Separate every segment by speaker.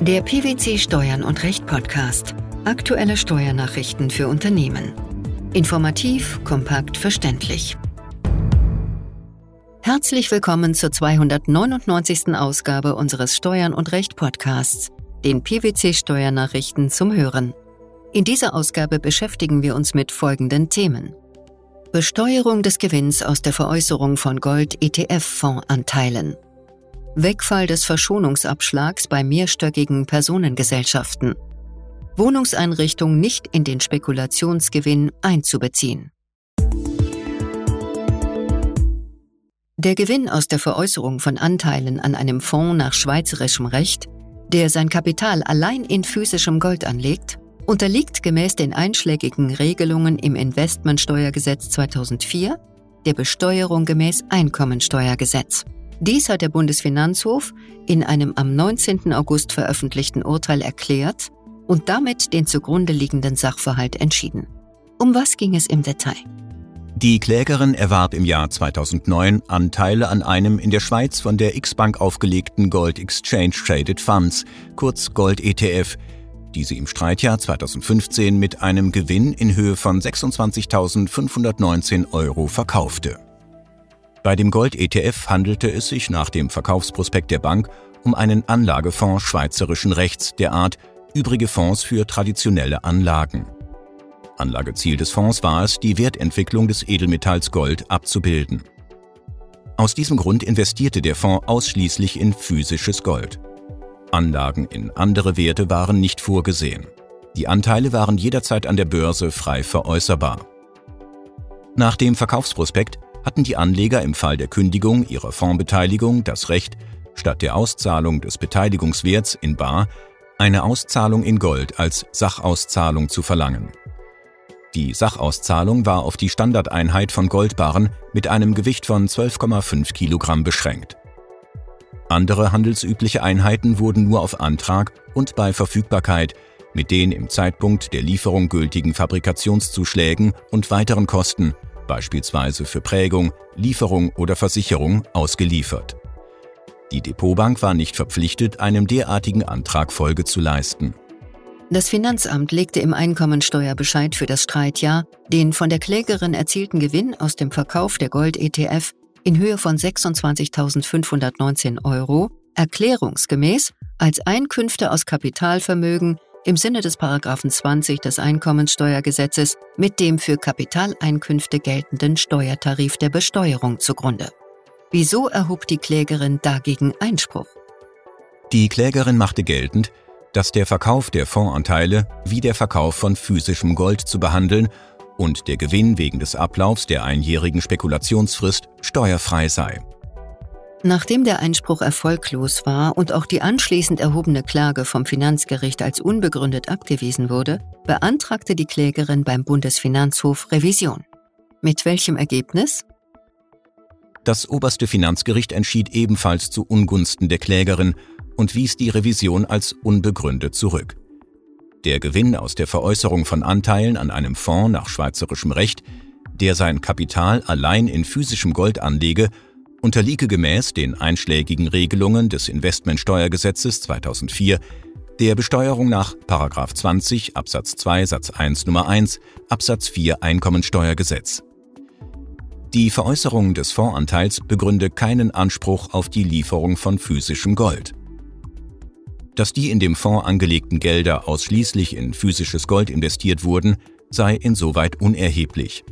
Speaker 1: Der PwC Steuern und Recht Podcast. Aktuelle Steuernachrichten für Unternehmen. Informativ, kompakt, verständlich. Herzlich willkommen zur 299. Ausgabe unseres Steuern und Recht Podcasts, den PwC Steuernachrichten zum Hören. In dieser Ausgabe beschäftigen wir uns mit folgenden Themen. Besteuerung des Gewinns aus der Veräußerung von Gold-ETF-Fondsanteilen. Wegfall des Verschonungsabschlags bei mehrstöckigen Personengesellschaften. Wohnungseinrichtung nicht in den Spekulationsgewinn einzubeziehen. Der Gewinn aus der Veräußerung von Anteilen an einem Fonds nach schweizerischem Recht, der sein Kapital allein in physischem Gold anlegt, unterliegt gemäß den einschlägigen Regelungen im Investmentsteuergesetz 2004 der Besteuerung gemäß Einkommensteuergesetz. Dies hat der Bundesfinanzhof in einem am 19. August veröffentlichten Urteil erklärt und damit den zugrunde liegenden Sachverhalt entschieden. Um was ging es im Detail?
Speaker 2: Die Klägerin erwarb im Jahr 2009 Anteile an einem in der Schweiz von der X-Bank aufgelegten Gold Exchange Traded Funds, kurz Gold ETF, die sie im Streitjahr 2015 mit einem Gewinn in Höhe von 26.519 Euro verkaufte. Bei dem Gold-ETF handelte es sich nach dem Verkaufsprospekt der Bank um einen Anlagefonds schweizerischen Rechts der Art übrige Fonds für traditionelle Anlagen. Anlageziel des Fonds war es, die Wertentwicklung des Edelmetalls Gold abzubilden. Aus diesem Grund investierte der Fonds ausschließlich in physisches Gold. Anlagen in andere Werte waren nicht vorgesehen. Die Anteile waren jederzeit an der Börse frei veräußerbar. Nach dem Verkaufsprospekt hatten die Anleger im Fall der Kündigung ihrer Fondsbeteiligung das Recht, statt der Auszahlung des Beteiligungswerts in Bar eine Auszahlung in Gold als Sachauszahlung zu verlangen. Die Sachauszahlung war auf die Standardeinheit von Goldbarren mit einem Gewicht von 12,5 Kilogramm beschränkt. Andere handelsübliche Einheiten wurden nur auf Antrag und bei Verfügbarkeit mit den im Zeitpunkt der Lieferung gültigen Fabrikationszuschlägen und weiteren Kosten beispielsweise für Prägung, Lieferung oder Versicherung, ausgeliefert. Die Depotbank war nicht verpflichtet, einem derartigen Antrag Folge zu leisten.
Speaker 1: Das Finanzamt legte im Einkommensteuerbescheid für das Streitjahr den von der Klägerin erzielten Gewinn aus dem Verkauf der Gold-ETF in Höhe von 26.519 Euro erklärungsgemäß als Einkünfte aus Kapitalvermögen im Sinne des Paragraphen 20 des Einkommensteuergesetzes mit dem für Kapitaleinkünfte geltenden Steuertarif der Besteuerung zugrunde. Wieso erhob die Klägerin dagegen Einspruch?
Speaker 2: Die Klägerin machte geltend, dass der Verkauf der Fondsanteile wie der Verkauf von physischem Gold zu behandeln und der Gewinn wegen des Ablaufs der einjährigen Spekulationsfrist steuerfrei sei.
Speaker 1: Nachdem der Einspruch erfolglos war und auch die anschließend erhobene Klage vom Finanzgericht als unbegründet abgewiesen wurde, beantragte die Klägerin beim Bundesfinanzhof Revision. Mit welchem Ergebnis?
Speaker 2: Das oberste Finanzgericht entschied ebenfalls zu Ungunsten der Klägerin und wies die Revision als unbegründet zurück. Der Gewinn aus der Veräußerung von Anteilen an einem Fonds nach schweizerischem Recht, der sein Kapital allein in physischem Gold anlege, unterliege gemäß den einschlägigen Regelungen des Investmentsteuergesetzes 2004 der Besteuerung nach 20 Absatz 2 Satz 1 Nummer 1 Absatz 4 Einkommensteuergesetz. Die Veräußerung des Fondsanteils begründe keinen Anspruch auf die Lieferung von physischem Gold. Dass die in dem Fonds angelegten Gelder ausschließlich in physisches Gold investiert wurden, sei insoweit unerheblich.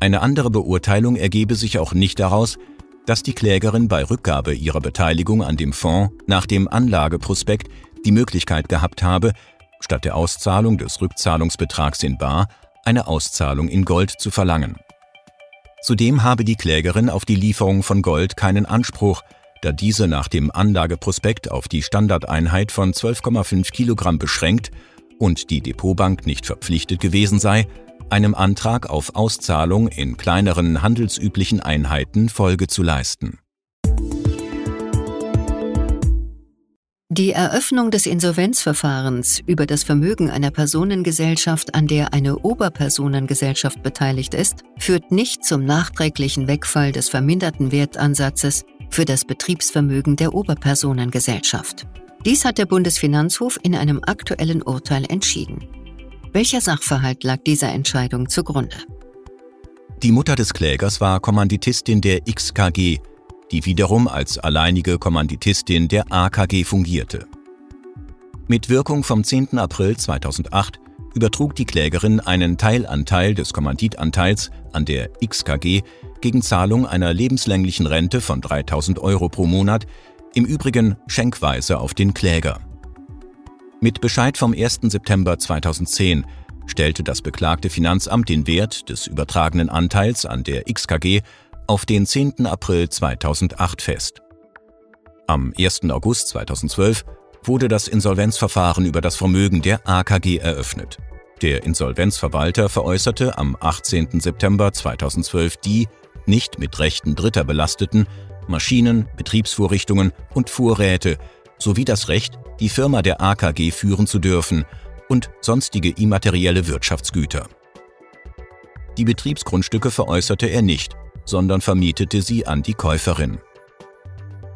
Speaker 2: Eine andere Beurteilung ergebe sich auch nicht daraus, dass die Klägerin bei Rückgabe ihrer Beteiligung an dem Fonds nach dem Anlageprospekt die Möglichkeit gehabt habe, statt der Auszahlung des Rückzahlungsbetrags in Bar eine Auszahlung in Gold zu verlangen. Zudem habe die Klägerin auf die Lieferung von Gold keinen Anspruch, da diese nach dem Anlageprospekt auf die Standardeinheit von 12,5 Kilogramm beschränkt und die Depotbank nicht verpflichtet gewesen sei, einem Antrag auf Auszahlung in kleineren handelsüblichen Einheiten Folge zu leisten.
Speaker 1: Die Eröffnung des Insolvenzverfahrens über das Vermögen einer Personengesellschaft, an der eine Oberpersonengesellschaft beteiligt ist, führt nicht zum nachträglichen Wegfall des verminderten Wertansatzes für das Betriebsvermögen der Oberpersonengesellschaft. Dies hat der Bundesfinanzhof in einem aktuellen Urteil entschieden. Welcher Sachverhalt lag dieser Entscheidung zugrunde?
Speaker 2: Die Mutter des Klägers war Kommanditistin der XKG, die wiederum als alleinige Kommanditistin der AKG fungierte. Mit Wirkung vom 10. April 2008 übertrug die Klägerin einen Teilanteil des Kommanditanteils an der XKG gegen Zahlung einer lebenslänglichen Rente von 3000 Euro pro Monat, im Übrigen schenkweise auf den Kläger. Mit Bescheid vom 1. September 2010 stellte das beklagte Finanzamt den Wert des übertragenen Anteils an der XKG auf den 10. April 2008 fest. Am 1. August 2012 wurde das Insolvenzverfahren über das Vermögen der AKG eröffnet. Der Insolvenzverwalter veräußerte am 18. September 2012 die nicht mit Rechten Dritter belasteten Maschinen, Betriebsvorrichtungen und Vorräte sowie das Recht, die Firma der AKG führen zu dürfen und sonstige immaterielle Wirtschaftsgüter. Die Betriebsgrundstücke veräußerte er nicht, sondern vermietete sie an die Käuferin.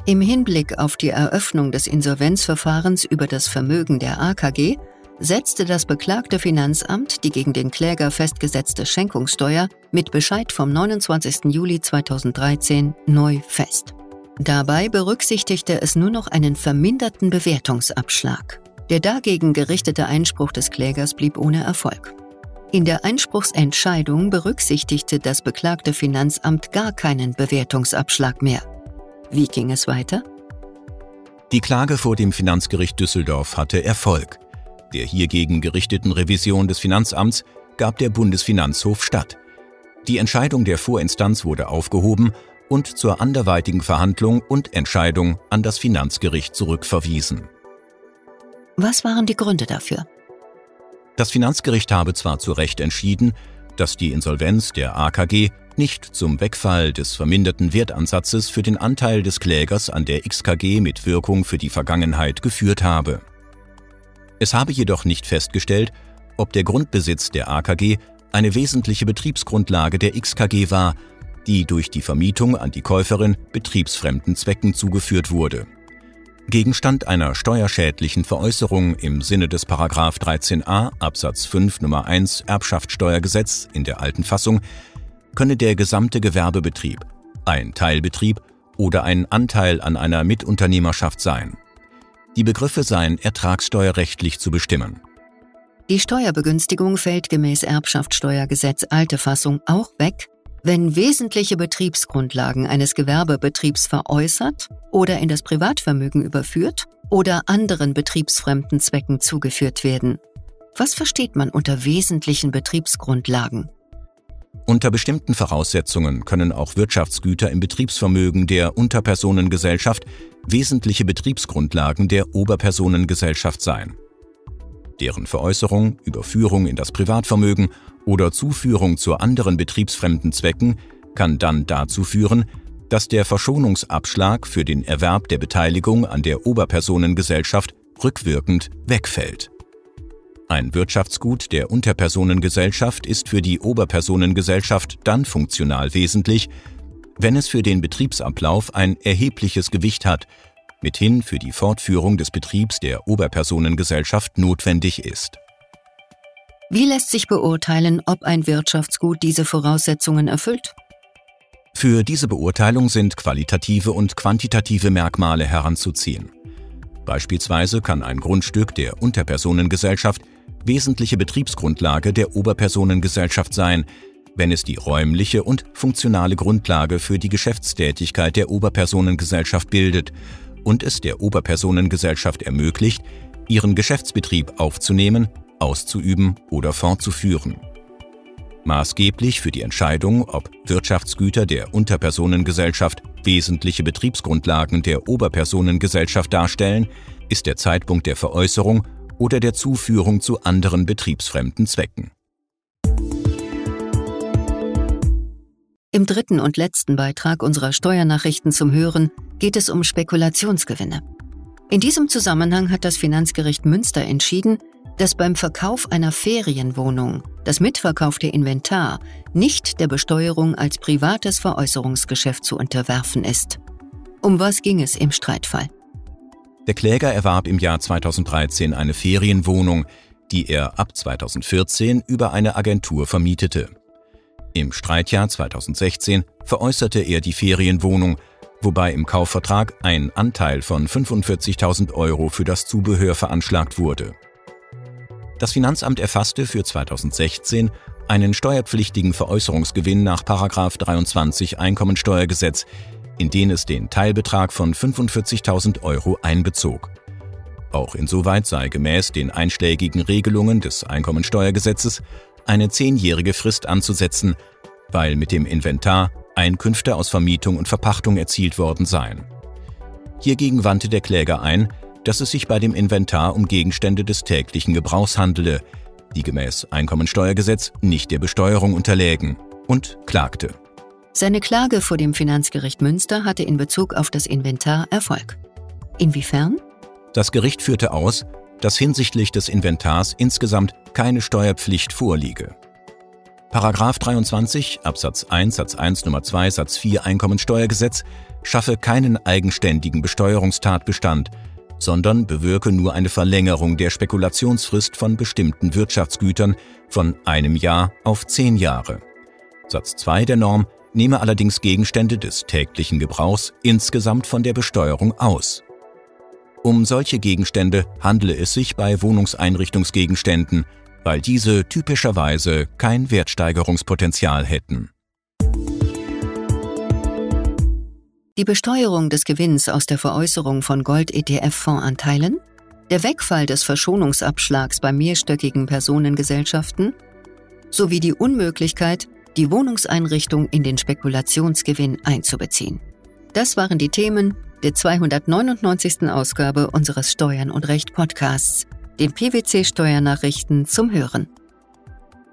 Speaker 1: Im Hinblick auf die Eröffnung des Insolvenzverfahrens über das Vermögen der AKG setzte das beklagte Finanzamt die gegen den Kläger festgesetzte Schenkungssteuer mit Bescheid vom 29. Juli 2013 neu fest. Dabei berücksichtigte es nur noch einen verminderten Bewertungsabschlag. Der dagegen gerichtete Einspruch des Klägers blieb ohne Erfolg. In der Einspruchsentscheidung berücksichtigte das beklagte Finanzamt gar keinen Bewertungsabschlag mehr. Wie ging es weiter?
Speaker 2: Die Klage vor dem Finanzgericht Düsseldorf hatte Erfolg. Der hiergegen gerichteten Revision des Finanzamts gab der Bundesfinanzhof statt. Die Entscheidung der Vorinstanz wurde aufgehoben und zur anderweitigen Verhandlung und Entscheidung an das Finanzgericht zurückverwiesen.
Speaker 1: Was waren die Gründe dafür?
Speaker 2: Das Finanzgericht habe zwar zu Recht entschieden, dass die Insolvenz der AKG nicht zum Wegfall des verminderten Wertansatzes für den Anteil des Klägers an der XKG mit Wirkung für die Vergangenheit geführt habe. Es habe jedoch nicht festgestellt, ob der Grundbesitz der AKG eine wesentliche Betriebsgrundlage der XKG war, die durch die Vermietung an die Käuferin betriebsfremden Zwecken zugeführt wurde. Gegenstand einer steuerschädlichen Veräußerung im Sinne des 13a Absatz 5 Nummer 1 Erbschaftssteuergesetz in der alten Fassung könne der gesamte Gewerbebetrieb, ein Teilbetrieb oder ein Anteil an einer Mitunternehmerschaft sein. Die Begriffe seien ertragssteuerrechtlich zu bestimmen.
Speaker 1: Die Steuerbegünstigung fällt gemäß Erbschaftssteuergesetz alte Fassung auch weg, wenn wesentliche Betriebsgrundlagen eines Gewerbebetriebs veräußert oder in das Privatvermögen überführt oder anderen betriebsfremden Zwecken zugeführt werden. Was versteht man unter wesentlichen Betriebsgrundlagen?
Speaker 2: Unter bestimmten Voraussetzungen können auch Wirtschaftsgüter im Betriebsvermögen der Unterpersonengesellschaft wesentliche Betriebsgrundlagen der Oberpersonengesellschaft sein. Deren Veräußerung, Überführung in das Privatvermögen oder Zuführung zu anderen betriebsfremden Zwecken kann dann dazu führen, dass der Verschonungsabschlag für den Erwerb der Beteiligung an der Oberpersonengesellschaft rückwirkend wegfällt. Ein Wirtschaftsgut der Unterpersonengesellschaft ist für die Oberpersonengesellschaft dann funktional wesentlich, wenn es für den Betriebsablauf ein erhebliches Gewicht hat, mithin für die Fortführung des Betriebs der Oberpersonengesellschaft notwendig ist.
Speaker 1: Wie lässt sich beurteilen, ob ein Wirtschaftsgut diese Voraussetzungen erfüllt?
Speaker 2: Für diese Beurteilung sind qualitative und quantitative Merkmale heranzuziehen. Beispielsweise kann ein Grundstück der Unterpersonengesellschaft wesentliche Betriebsgrundlage der Oberpersonengesellschaft sein, wenn es die räumliche und funktionale Grundlage für die Geschäftstätigkeit der Oberpersonengesellschaft bildet und es der Oberpersonengesellschaft ermöglicht, ihren Geschäftsbetrieb aufzunehmen, auszuüben oder fortzuführen. Maßgeblich für die Entscheidung, ob Wirtschaftsgüter der Unterpersonengesellschaft wesentliche Betriebsgrundlagen der Oberpersonengesellschaft darstellen, ist der Zeitpunkt der Veräußerung oder der Zuführung zu anderen betriebsfremden Zwecken.
Speaker 1: Im dritten und letzten Beitrag unserer Steuernachrichten zum Hören geht es um Spekulationsgewinne. In diesem Zusammenhang hat das Finanzgericht Münster entschieden, dass beim Verkauf einer Ferienwohnung das mitverkaufte Inventar nicht der Besteuerung als privates Veräußerungsgeschäft zu unterwerfen ist. Um was ging es im Streitfall?
Speaker 2: Der Kläger erwarb im Jahr 2013 eine Ferienwohnung, die er ab 2014 über eine Agentur vermietete. Im Streitjahr 2016 veräußerte er die Ferienwohnung, wobei im Kaufvertrag ein Anteil von 45.000 Euro für das Zubehör veranschlagt wurde. Das Finanzamt erfasste für 2016 einen steuerpflichtigen Veräußerungsgewinn nach 23 Einkommensteuergesetz, in den es den Teilbetrag von 45.000 Euro einbezog. Auch insoweit sei gemäß den einschlägigen Regelungen des Einkommensteuergesetzes eine zehnjährige Frist anzusetzen, weil mit dem Inventar Einkünfte aus Vermietung und Verpachtung erzielt worden seien. Hiergegen wandte der Kläger ein, dass es sich bei dem Inventar um Gegenstände des täglichen Gebrauchs handele, die gemäß Einkommensteuergesetz nicht der Besteuerung unterlägen, und klagte.
Speaker 1: Seine Klage vor dem Finanzgericht Münster hatte in Bezug auf das Inventar Erfolg. Inwiefern?
Speaker 2: Das Gericht führte aus, dass hinsichtlich des Inventars insgesamt keine Steuerpflicht vorliege. Paragraph 23 Absatz 1 Satz 1 Nummer 2 Satz 4 Einkommensteuergesetz schaffe keinen eigenständigen Besteuerungstatbestand, sondern bewirke nur eine Verlängerung der Spekulationsfrist von bestimmten Wirtschaftsgütern von einem Jahr auf zehn Jahre. Satz 2 der Norm nehme allerdings Gegenstände des täglichen Gebrauchs insgesamt von der Besteuerung aus. Um solche Gegenstände handle es sich bei Wohnungseinrichtungsgegenständen, weil diese typischerweise kein Wertsteigerungspotenzial hätten.
Speaker 1: Die Besteuerung des Gewinns aus der Veräußerung von Gold-ETF-Fondsanteilen, der Wegfall des Verschonungsabschlags bei mehrstöckigen Personengesellschaften sowie die Unmöglichkeit, die Wohnungseinrichtung in den Spekulationsgewinn einzubeziehen. Das waren die Themen der 299. Ausgabe unseres Steuern und Recht Podcasts, den PwC Steuernachrichten zum Hören.